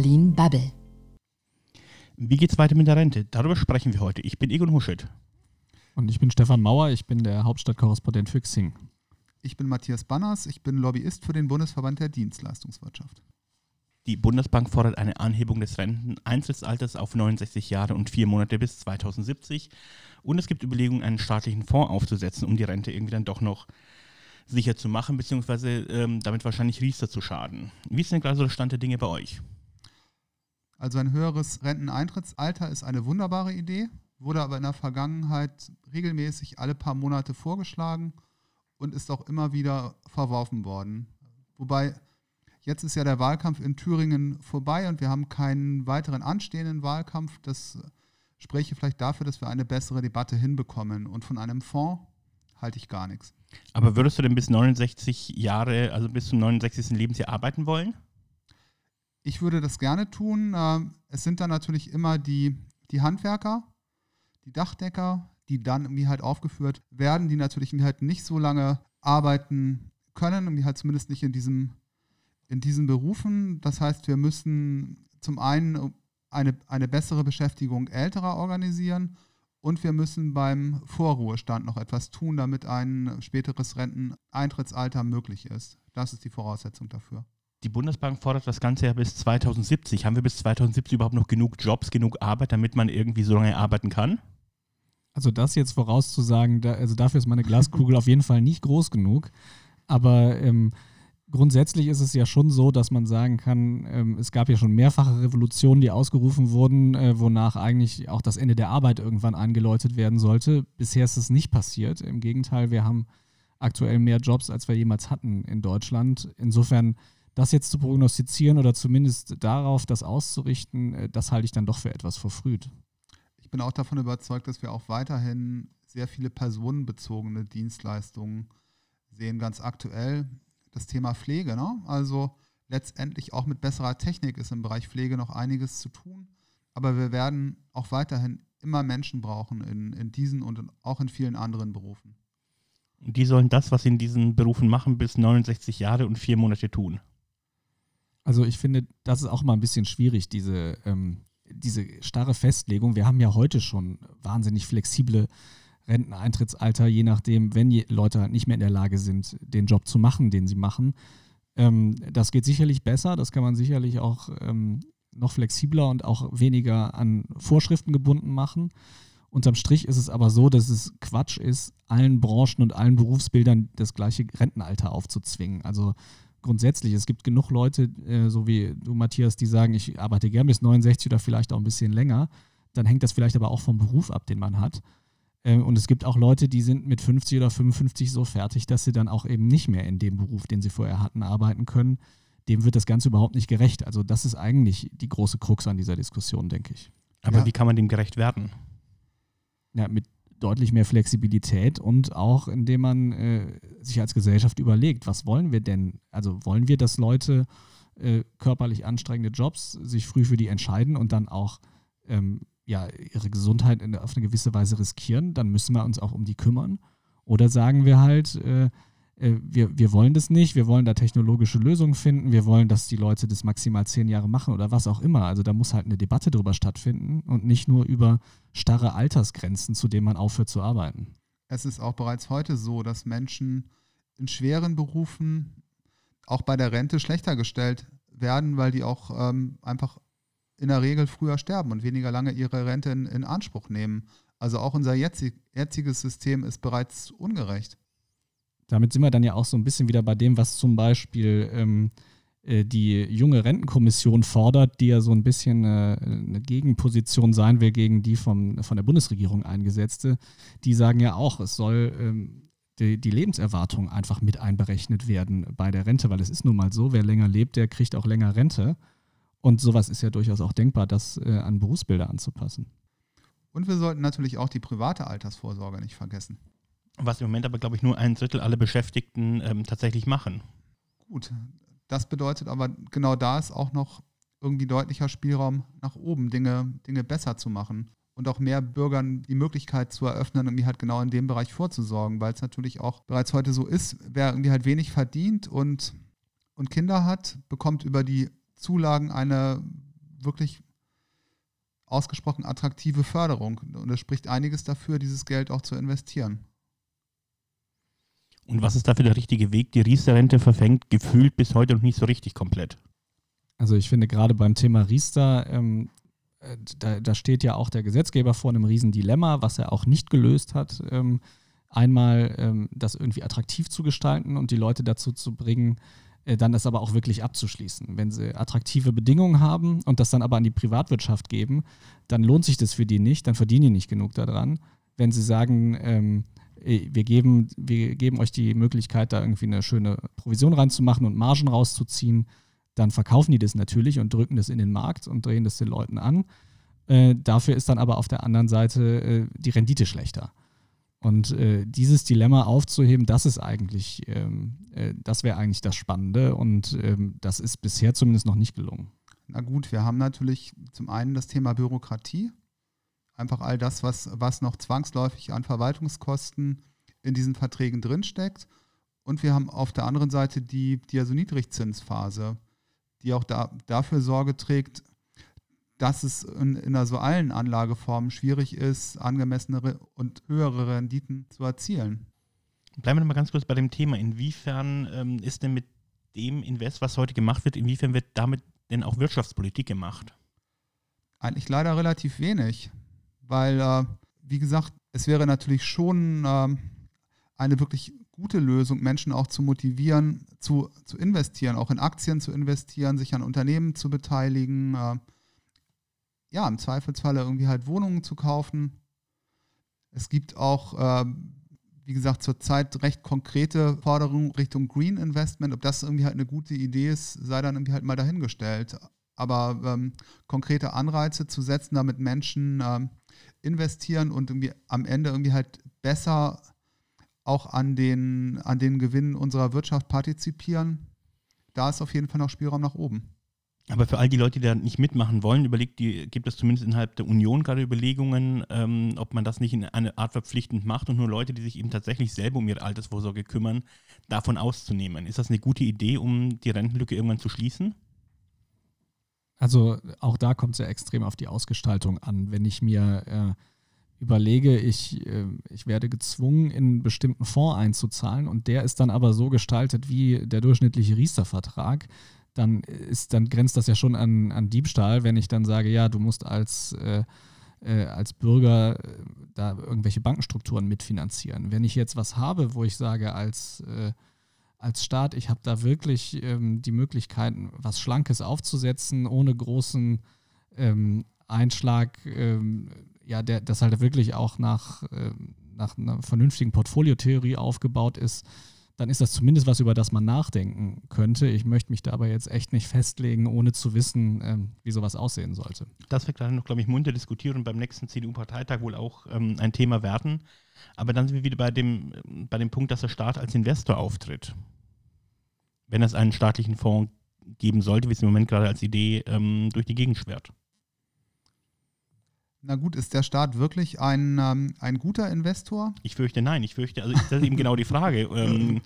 Berlin Bubble. Wie geht's weiter mit der Rente? Darüber sprechen wir heute. Ich bin Egon Huschet. Und ich bin Stefan Mauer, ich bin der Hauptstadtkorrespondent für Xing. Ich bin Matthias Banners, ich bin Lobbyist für den Bundesverband der Dienstleistungswirtschaft. Die Bundesbank fordert eine Anhebung des Renteneintrittsalters auf 69 Jahre und vier Monate bis 2070. Und es gibt Überlegungen, einen staatlichen Fonds aufzusetzen, um die Rente irgendwie dann doch noch sicher zu machen, beziehungsweise ähm, damit wahrscheinlich Riester zu schaden. Wie ist denn gerade so der Stand der Dinge bei euch? Also ein höheres Renteneintrittsalter ist eine wunderbare Idee, wurde aber in der Vergangenheit regelmäßig alle paar Monate vorgeschlagen und ist auch immer wieder verworfen worden. Wobei jetzt ist ja der Wahlkampf in Thüringen vorbei und wir haben keinen weiteren anstehenden Wahlkampf. Das spreche vielleicht dafür, dass wir eine bessere Debatte hinbekommen. Und von einem Fonds halte ich gar nichts. Aber würdest du denn bis 69 Jahre, also bis zum 69. Lebensjahr arbeiten wollen? Ich würde das gerne tun. Ähm, es sind dann natürlich immer die, die Handwerker, die Dachdecker, die dann irgendwie halt aufgeführt werden, die natürlich halt nicht so lange arbeiten können, irgendwie halt zumindest nicht in diesem, in diesen Berufen. Das heißt, wir müssen zum einen eine, eine bessere Beschäftigung älterer organisieren und wir müssen beim Vorruhestand noch etwas tun, damit ein späteres Renteneintrittsalter möglich ist. Das ist die Voraussetzung dafür. Die Bundesbank fordert das Ganze ja bis 2070. Haben wir bis 2070 überhaupt noch genug Jobs, genug Arbeit, damit man irgendwie so lange arbeiten kann? Also das jetzt vorauszusagen, da, also dafür ist meine Glaskugel auf jeden Fall nicht groß genug. Aber ähm, grundsätzlich ist es ja schon so, dass man sagen kann, ähm, es gab ja schon mehrfache Revolutionen, die ausgerufen wurden, äh, wonach eigentlich auch das Ende der Arbeit irgendwann eingeläutet werden sollte. Bisher ist es nicht passiert. Im Gegenteil, wir haben aktuell mehr Jobs, als wir jemals hatten in Deutschland. Insofern das jetzt zu prognostizieren oder zumindest darauf das auszurichten, äh, das halte ich dann doch für etwas verfrüht. Ich bin auch davon überzeugt, dass wir auch weiterhin sehr viele personenbezogene Dienstleistungen sehen. Ganz aktuell das Thema Pflege. Ne? Also letztendlich auch mit besserer Technik ist im Bereich Pflege noch einiges zu tun. Aber wir werden auch weiterhin immer Menschen brauchen in, in diesen und auch in vielen anderen Berufen. Und die sollen das, was sie in diesen Berufen machen, bis 69 Jahre und vier Monate tun. Also ich finde, das ist auch mal ein bisschen schwierig, diese, ähm, diese starre Festlegung. Wir haben ja heute schon wahnsinnig flexible Renteneintrittsalter, je nachdem, wenn Leute halt nicht mehr in der Lage sind, den Job zu machen, den sie machen. Ähm, das geht sicherlich besser, das kann man sicherlich auch ähm, noch flexibler und auch weniger an Vorschriften gebunden machen. Unterm Strich ist es aber so, dass es Quatsch ist, allen Branchen und allen Berufsbildern das gleiche Rentenalter aufzuzwingen. Also grundsätzlich, es gibt genug Leute, äh, so wie du, Matthias, die sagen, ich arbeite gern bis 69 oder vielleicht auch ein bisschen länger. Dann hängt das vielleicht aber auch vom Beruf ab, den man hat. Äh, und es gibt auch Leute, die sind mit 50 oder 55 so fertig, dass sie dann auch eben nicht mehr in dem Beruf, den sie vorher hatten, arbeiten können. Dem wird das Ganze überhaupt nicht gerecht. Also das ist eigentlich die große Krux an dieser Diskussion, denke ich. Aber ja. wie kann man dem gerecht werden? Ja, mit deutlich mehr Flexibilität und auch indem man äh, sich als Gesellschaft überlegt, was wollen wir denn? Also wollen wir, dass Leute äh, körperlich anstrengende Jobs sich früh für die entscheiden und dann auch ähm, ja, ihre Gesundheit in, auf eine gewisse Weise riskieren, dann müssen wir uns auch um die kümmern. Oder sagen wir halt, äh, äh, wir, wir wollen das nicht, wir wollen da technologische Lösungen finden, wir wollen, dass die Leute das maximal zehn Jahre machen oder was auch immer. Also da muss halt eine Debatte drüber stattfinden und nicht nur über starre Altersgrenzen, zu denen man aufhört zu arbeiten. Es ist auch bereits heute so, dass Menschen in schweren Berufen auch bei der Rente schlechter gestellt werden, weil die auch ähm, einfach in der Regel früher sterben und weniger lange ihre Rente in, in Anspruch nehmen. Also auch unser jetzig, jetziges System ist bereits ungerecht damit sind wir dann ja auch so ein bisschen wieder bei dem, was zum Beispiel ähm, äh, die junge Rentenkommission fordert, die ja so ein bisschen äh, eine Gegenposition sein will gegen die vom, von der Bundesregierung eingesetzte. Die sagen ja auch, es soll ähm, die, die, Lebenserwartung einfach mit einberechnet werden bei der Rente, weil es ist nun mal so, wer länger lebt, der kriegt auch länger Rente. Und sowas ist ja durchaus auch denkbar, das äh, an Berufsbilder anzupassen. Und wir sollten natürlich auch die private Altersvorsorge nicht vergessen. Was im Moment aber, glaube ich, nur ein Drittel aller Beschäftigten ähm, tatsächlich machen. Gut, das bedeutet aber, genau da ist auch noch irgendwie deutlicher Spielraum nach oben, Dinge, Dinge besser zu machen und auch mehr Bürgern die Möglichkeit zu eröffnen, irgendwie halt genau in dem Bereich vorzusorgen, weil es natürlich auch bereits heute so ist, wer irgendwie halt wenig verdient und, und Kinder hat, bekommt über die Zulagen eine wirklich ausgesprochen attraktive Förderung. Und es spricht einiges dafür, dieses Geld auch zu investieren. Und was ist dafür der richtige Weg? Die Riester-Rente verfängt gefühlt bis heute noch nicht so richtig komplett. Also ich finde gerade beim Thema Riester, ähm, äh, da, da, steht ja auch der Gesetzgeber vor einem riesen Dilemma, was er auch nicht gelöst hat. Ähm, einmal ähm, das irgendwie attraktiv zu gestalten und die Leute dazu zu bringen, äh, dann das aber auch wirklich abzuschließen. Wenn sie attraktive Bedingungen haben und das dann aber an die Privatwirtschaft geben, dann lohnt sich das für die nicht, dann verdienen die nicht genug daran. Wenn sie sagen, ähm, wir geben, wir geben euch die Möglichkeit, da irgendwie eine schöne Provision reinzumachen und Margen rauszuziehen, dann verkaufen die das natürlich und drücken das in den Markt und drehen das den Leuten an. Äh, dafür ist dann aber auf der anderen Seite äh, die Rendite schlechter. Und äh, dieses Dilemma aufzuheben, das ist eigentlich, ähm, äh, das wäre eigentlich das Spannende und ähm, das ist bisher zumindest noch nicht gelungen. Na gut, wir haben natürlich zum einen das Thema Bürokratie, einfach all das, was, was noch zwangsläufig an Verwaltungskosten in diesen Verträgen drinsteckt. Und wir haben auf der anderen Seite die, die also Niedrigzinsphase, die auch da, dafür Sorge trägt, dass es in, in also allen Anlageformen schwierig ist, angemessenere und höhere Renditen zu erzielen. Bleiben wir noch mal ganz kurz bei dem Thema. Inwiefern ähm, ist denn mit dem Invest, was heute gemacht wird, inwiefern wird damit denn auch Wirtschaftspolitik gemacht? Eigentlich leider relativ wenig, weil, äh, wie gesagt, es wäre natürlich schon äh, eine wirklich gute Lösung, Menschen auch zu motivieren, zu, zu investieren, auch in Aktien zu investieren, sich an Unternehmen zu beteiligen. Äh, ja, im Zweifelsfalle irgendwie halt Wohnungen zu kaufen. Es gibt auch, äh, wie gesagt, zurzeit recht konkrete Forderungen Richtung Green Investment. Ob das irgendwie halt eine gute Idee ist, sei dann irgendwie halt mal dahingestellt. Aber ähm, konkrete Anreize zu setzen, damit Menschen ähm, investieren und irgendwie am Ende irgendwie halt besser auch an den, an den Gewinnen unserer Wirtschaft partizipieren, da ist auf jeden Fall noch Spielraum nach oben. Aber für all die Leute, die da nicht mitmachen wollen, überlegt die, gibt es zumindest innerhalb der Union gerade Überlegungen, ähm, ob man das nicht in eine Art verpflichtend macht und nur Leute, die sich eben tatsächlich selber um ihre Altersvorsorge kümmern, davon auszunehmen. Ist das eine gute Idee, um die Rentenlücke irgendwann zu schließen? Also auch da kommt es ja extrem auf die Ausgestaltung an. Wenn ich mir äh, überlege, ich, äh, ich werde gezwungen, in einen bestimmten Fonds einzuzahlen und der ist dann aber so gestaltet wie der durchschnittliche Riester-Vertrag, dann ist, dann grenzt das ja schon an, an Diebstahl, wenn ich dann sage, ja, du musst als, äh, äh, als Bürger äh, da irgendwelche Bankenstrukturen mitfinanzieren. Wenn ich jetzt was habe, wo ich sage, als, äh, als Staat, ich habe da wirklich ähm, die Möglichkeit, was Schlankes aufzusetzen, ohne großen ähm, Einschlag, ähm, ja, der, das halt wirklich auch nach, ähm, nach einer vernünftigen Portfoliotheorie aufgebaut ist, dann ist das zumindest was, über das man nachdenken könnte. Ich möchte mich da aber jetzt echt nicht festlegen, ohne zu wissen, ähm, wie sowas aussehen sollte. Das wird gerade noch, glaube ich, munter diskutieren und beim nächsten CDU-Parteitag wohl auch ähm, ein Thema werden. Aber dann sind wir wieder bei dem, bei dem Punkt, dass der Staat als Investor auftritt. Wenn es einen staatlichen Fonds geben sollte, wie es im Moment gerade als Idee ähm, durch die Gegend schwert. Na gut, ist der Staat wirklich ein, ähm, ein guter Investor? Ich fürchte nein. Ich fürchte, also das ist eben genau die Frage. Ähm,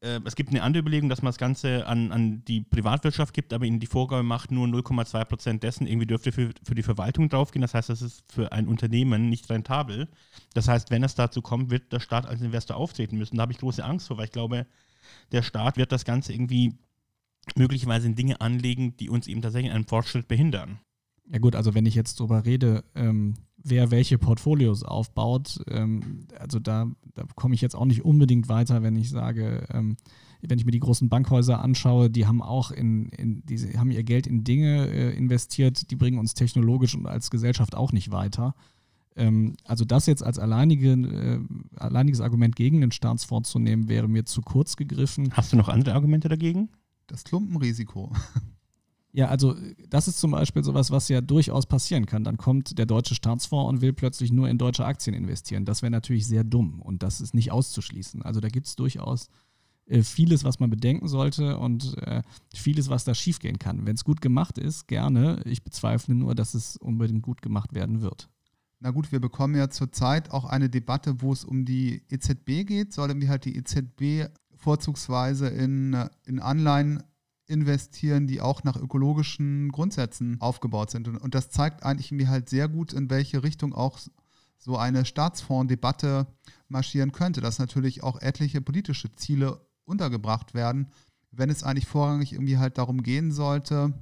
äh, es gibt eine andere Überlegung, dass man das Ganze an, an die Privatwirtschaft gibt, aber ihnen die Vorgabe macht, nur 0,2 Prozent dessen irgendwie dürfte für, für die Verwaltung draufgehen. Das heißt, das ist für ein Unternehmen nicht rentabel. Das heißt, wenn es dazu kommt, wird der Staat als Investor auftreten müssen. Da habe ich große Angst vor, weil ich glaube, der Staat wird das Ganze irgendwie möglicherweise in Dinge anlegen, die uns eben tatsächlich einen Fortschritt behindern. Ja gut, also wenn ich jetzt drüber rede, ähm, wer welche Portfolios aufbaut, ähm, also da, da komme ich jetzt auch nicht unbedingt weiter, wenn ich sage, ähm, wenn ich mir die großen Bankhäuser anschaue, die haben auch in, in die haben ihr Geld in Dinge äh, investiert, die bringen uns technologisch und als Gesellschaft auch nicht weiter. Ähm, also das jetzt als alleinige, äh, alleiniges Argument gegen den Staatsfonds zu nehmen, wäre mir zu kurz gegriffen. Hast du noch andere Argumente dagegen? Das Klumpenrisiko. Ja, also das ist zum Beispiel sowas, was ja durchaus passieren kann. Dann kommt der deutsche Staatsfonds und will plötzlich nur in deutsche Aktien investieren. Das wäre natürlich sehr dumm und das ist nicht auszuschließen. Also da gibt es durchaus äh, vieles, was man bedenken sollte und äh, vieles, was da schiefgehen kann. Wenn es gut gemacht ist, gerne. Ich bezweifle nur, dass es unbedingt gut gemacht werden wird. Na gut, wir bekommen ja zurzeit auch eine Debatte, wo es um die EZB geht. Sollen wir halt die EZB vorzugsweise in, in Anleihen investieren, die auch nach ökologischen Grundsätzen aufgebaut sind. Und, und das zeigt eigentlich mir halt sehr gut, in welche Richtung auch so eine Staatsfondsdebatte marschieren könnte, dass natürlich auch etliche politische Ziele untergebracht werden, wenn es eigentlich vorrangig irgendwie halt darum gehen sollte,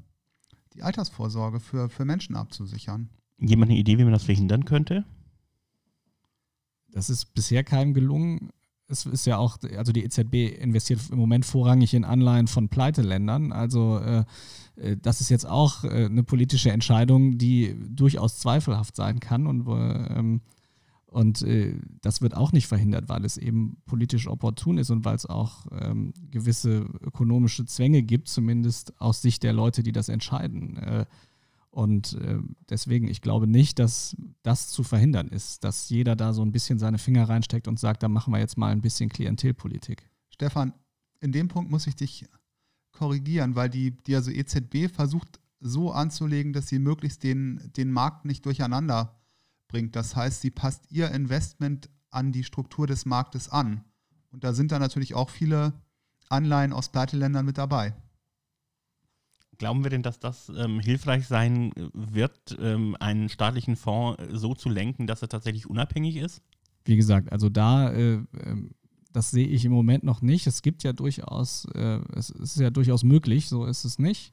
die Altersvorsorge für, für Menschen abzusichern. Jemand eine Idee, wie man das verhindern könnte? Das ist bisher keinem gelungen es ist ja auch, also die EZB investiert im Moment vorrangig in Anleihen von Pleiteländern. Also äh, äh, das ist jetzt auch äh, eine politische Entscheidung, die durchaus zweifelhaft sein kann und, ähm, und äh, das wird auch nicht verhindert, weil es eben politisch opportun ist und weil es auch ähm, gewisse ökonomische Zwänge gibt, zumindest aus Sicht der Leute, die das entscheiden. Äh, und äh, deswegen, ich glaube nicht, dass das zu verhindern ist, dass jeder da so ein bisschen seine Finger reinsteckt und sagt, da machen wir jetzt mal ein bisschen Klientelpolitik. Stefan, in dem Punkt muss ich dich korrigieren, weil die, die also EZB versucht so anzulegen, dass sie möglichst den, den Markt nicht durcheinander bringt. Das heißt, sie passt ihr Investment an die Struktur des Marktes an. Und da sind dann natürlich auch viele Anleihen aus Pleiteländern mit dabei. Glauben wir denn, dass das ähm, hilfreich sein wird, ähm, einen staatlichen Fonds so zu lenken, dass er tatsächlich unabhängig ist? Wie gesagt, also da, äh, ähm, das sehe ich im Moment noch nicht. Es gibt ja durchaus, äh, es ist ja durchaus möglich, so ist es nicht.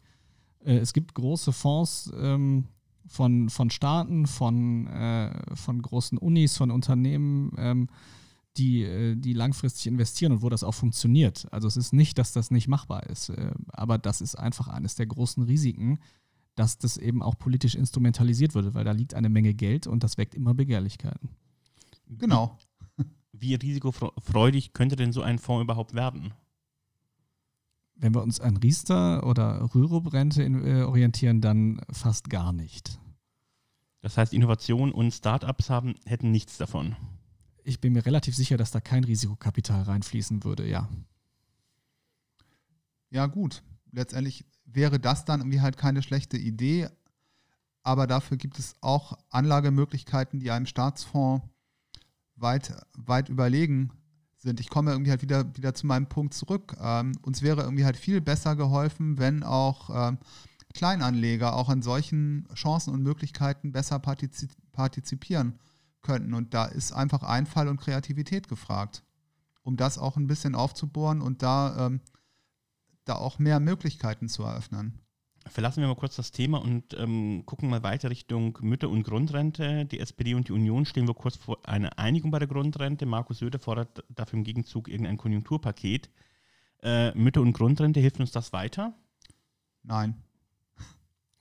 Äh, es gibt große Fonds ähm, von, von Staaten, von, äh, von großen Unis, von Unternehmen ähm, die, äh, die langfristig investieren und wo das auch funktioniert. Also es ist nicht, dass das nicht machbar ist, äh, aber das ist einfach eines der großen Risiken, dass das eben auch politisch instrumentalisiert würde, weil da liegt eine Menge Geld und das weckt immer Begehrlichkeiten. Genau. Wie risikofreudig könnte denn so ein Fonds überhaupt werden? Wenn wir uns an Riester oder Rürup-Rente äh, orientieren, dann fast gar nicht. Das heißt, Innovation und Startups haben, hätten nichts davon ich bin mir relativ sicher, dass da kein Risikokapital reinfließen würde, ja. Ja, gut. Letztendlich wäre das dann irgendwie halt keine schlechte Idee, aber dafür gibt es auch Anlagemöglichkeiten, die einem Staatsfonds weit, weit überlegen sind. Ich komme irgendwie halt wieder, wieder zu meinem Punkt zurück. Ähm, uns wäre irgendwie halt viel besser geholfen, wenn auch ähm, Kleinanleger auch an solchen Chancen und Möglichkeiten besser partizip partizipieren könnten. Und da ist einfach Einfall und Kreativität gefragt, um das auch ein bisschen aufzubohren und da, ähm, da auch mehr Möglichkeiten zu eröffnen. Verlassen wir mal kurz das Thema und ähm, gucken mal weiter Richtung Mütter- und Grundrente. Die SPD und die Union stehen wir kurz vor einer Einigung bei der Grundrente. Markus Söder fordert dafür im Gegenzug irgendein Konjunkturpaket. Äh, Mütter- und Grundrente, hilft uns das weiter? Nein.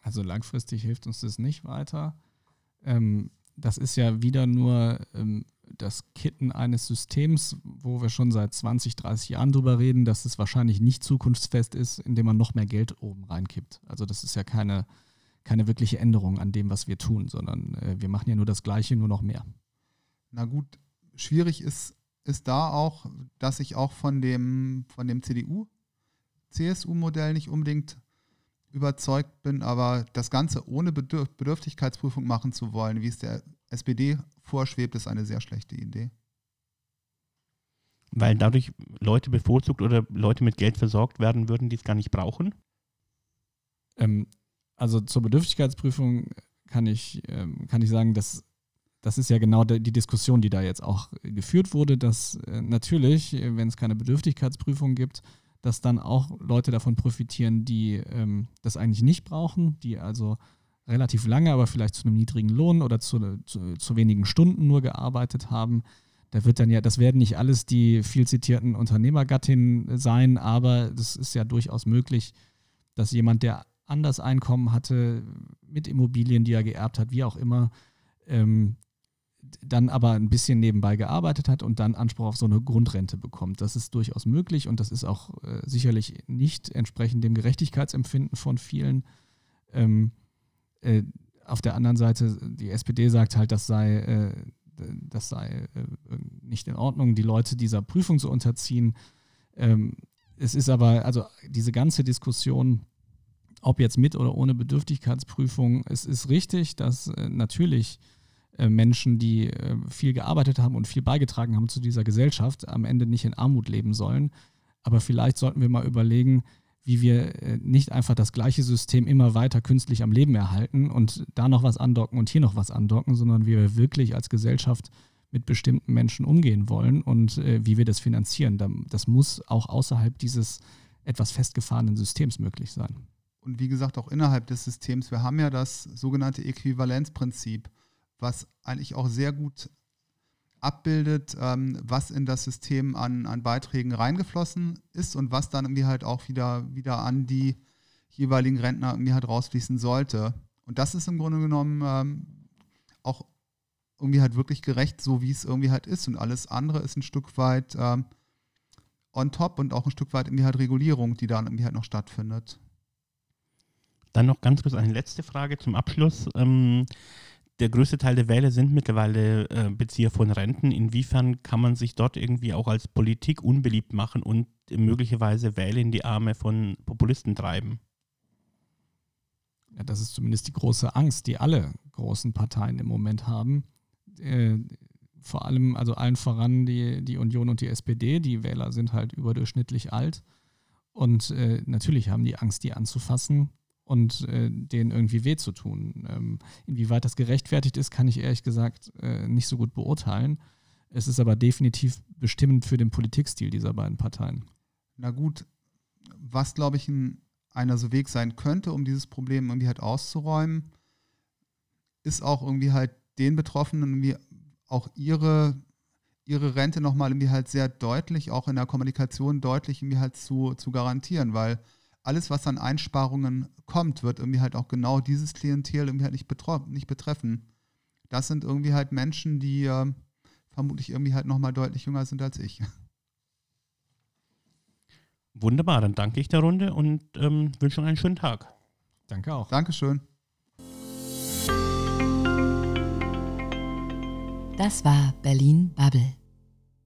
Also langfristig hilft uns das nicht weiter. Ähm, das ist ja wieder nur ähm, das Kitten eines Systems, wo wir schon seit 20, 30 Jahren drüber reden, dass es wahrscheinlich nicht zukunftsfest ist, indem man noch mehr Geld oben reinkippt. Also das ist ja keine, keine wirkliche Änderung an dem, was wir tun, sondern äh, wir machen ja nur das Gleiche, nur noch mehr. Na gut, schwierig ist, ist da auch, dass ich auch von dem, von dem CDU, CSU-Modell nicht unbedingt überzeugt bin, aber das Ganze ohne Bedürf Bedürftigkeitsprüfung machen zu wollen, wie es der SPD vorschwebt, ist eine sehr schlechte Idee. Weil dadurch Leute bevorzugt oder Leute mit Geld versorgt werden würden, die es gar nicht brauchen? Ähm, also zur Bedürftigkeitsprüfung kann ich, ähm, kann ich sagen, dass das ist ja genau die Diskussion, die da jetzt auch geführt wurde, dass äh, natürlich, äh, wenn es keine Bedürftigkeitsprüfung gibt, dass dann auch Leute davon profitieren, die ähm, das eigentlich nicht brauchen, die also relativ lange, aber vielleicht zu einem niedrigen Lohn oder zu, zu, zu, wenigen Stunden nur gearbeitet haben. Da wird dann ja, das werden nicht alles die viel zitierten Unternehmergattinnen sein, aber das ist ja durchaus möglich, dass jemand, der anders Einkommen hatte, mit Immobilien, die er geerbt hat, wie auch immer, ähm, dann aber ein bisschen nebenbei gearbeitet hat und dann Anspruch auf so eine Grundrente bekommt. Das ist durchaus möglich und das ist auch äh, sicherlich nicht entsprechend dem Gerechtigkeitsempfinden von vielen. Ähm, äh, auf der anderen Seite, die SPD sagt halt, das sei, äh, das sei äh, nicht in Ordnung, die Leute dieser Prüfung zu unterziehen. Ähm, es ist aber, also diese ganze Diskussion, ob jetzt mit oder ohne Bedürftigkeitsprüfung, es ist richtig, dass äh, natürlich Menschen, die äh, viel gearbeitet haben und viel beigetragen haben zu dieser Gesellschaft, am Ende nicht in Armut leben sollen. Aber vielleicht sollten wir mal überlegen, wie wir äh, nicht einfach das gleiche System immer weiter künstlich am Leben erhalten und da noch was andocken und hier noch was andocken, sondern wie wir wirklich als Gesellschaft mit bestimmten Menschen umgehen wollen und äh, wie wir das finanzieren. Das muss auch außerhalb dieses etwas festgefahrenen Systems möglich sein. Und wie gesagt, auch innerhalb des Systems. Wir haben ja das sogenannte Äquivalenzprinzip, was eigentlich auch sehr gut abbildet, ähm, was in das System an, an Beiträgen reingeflossen ist und was dann irgendwie halt auch wieder, wieder an die jeweiligen Rentner irgendwie halt rausfließen sollte. Und das ist im Grunde genommen ähm, auch irgendwie halt wirklich gerecht, so wie es irgendwie halt ist. Und alles andere ist ein Stück weit ähm, on top und auch ein Stück weit irgendwie halt Regulierung, die dann irgendwie halt noch stattfindet. Dann noch ganz kurz eine letzte Frage zum Abschluss. Ähm, der größte Teil der Wähler sind mittlerweile äh, Bezieher von Renten. Inwiefern kann man sich dort irgendwie auch als Politik unbeliebt machen und möglicherweise Wähler in die Arme von Populisten treiben? Ja, das ist zumindest die große Angst, die alle großen Parteien im Moment haben. Äh, vor allem, also allen voran die, die Union und die SPD. Die Wähler sind halt überdurchschnittlich alt. Und äh, natürlich haben die Angst, die anzufassen und äh, denen irgendwie weh zu tun. Ähm, inwieweit das gerechtfertigt ist, kann ich ehrlich gesagt äh, nicht so gut beurteilen. Es ist aber definitiv bestimmend für den Politikstil dieser beiden Parteien. Na gut, was glaube ich ein, einer so Weg sein könnte, um dieses Problem irgendwie halt auszuräumen, ist auch irgendwie halt den Betroffenen irgendwie auch ihre, ihre Rente nochmal irgendwie halt sehr deutlich, auch in der Kommunikation deutlich irgendwie halt zu, zu garantieren, weil alles, was an Einsparungen kommt, wird irgendwie halt auch genau dieses Klientel irgendwie halt nicht, nicht betreffen. Das sind irgendwie halt Menschen, die äh, vermutlich irgendwie halt nochmal deutlich jünger sind als ich. Wunderbar, dann danke ich der Runde und ähm, wünsche noch einen schönen Tag. Danke auch. Dankeschön. Das war Berlin Bubble.